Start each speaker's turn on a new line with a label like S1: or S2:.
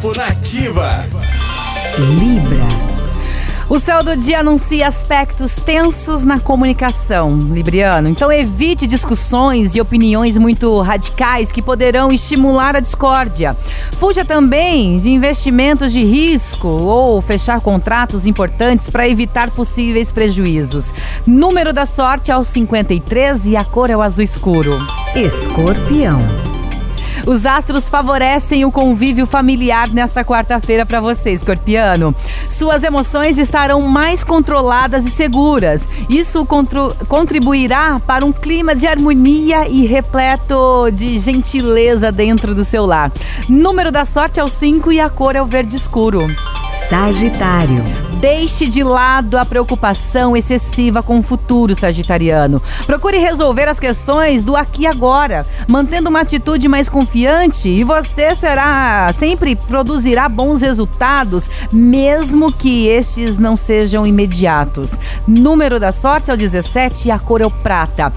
S1: Horóscopo Nativa.
S2: Libra. O céu do dia anuncia aspectos tensos na comunicação, Libriano. Então evite discussões e opiniões muito radicais que poderão estimular a discórdia. Fuja também de investimentos de risco ou fechar contratos importantes para evitar possíveis prejuízos. Número da sorte é o 53 e a cor é o azul escuro.
S3: Escorpião.
S2: Os astros favorecem o convívio familiar nesta quarta-feira para você, escorpiano. Suas emoções estarão mais controladas e seguras. Isso contribuirá para um clima de harmonia e repleto de gentileza dentro do seu lar. Número da sorte é o 5 e a cor é o verde escuro.
S3: Sagitário.
S2: Deixe de lado a preocupação excessiva com o futuro, Sagitariano. Procure resolver as questões do aqui e agora, mantendo uma atitude mais confiante e você será sempre produzirá bons resultados, mesmo que estes não sejam imediatos. Número da sorte é o 17 e a cor é o prata.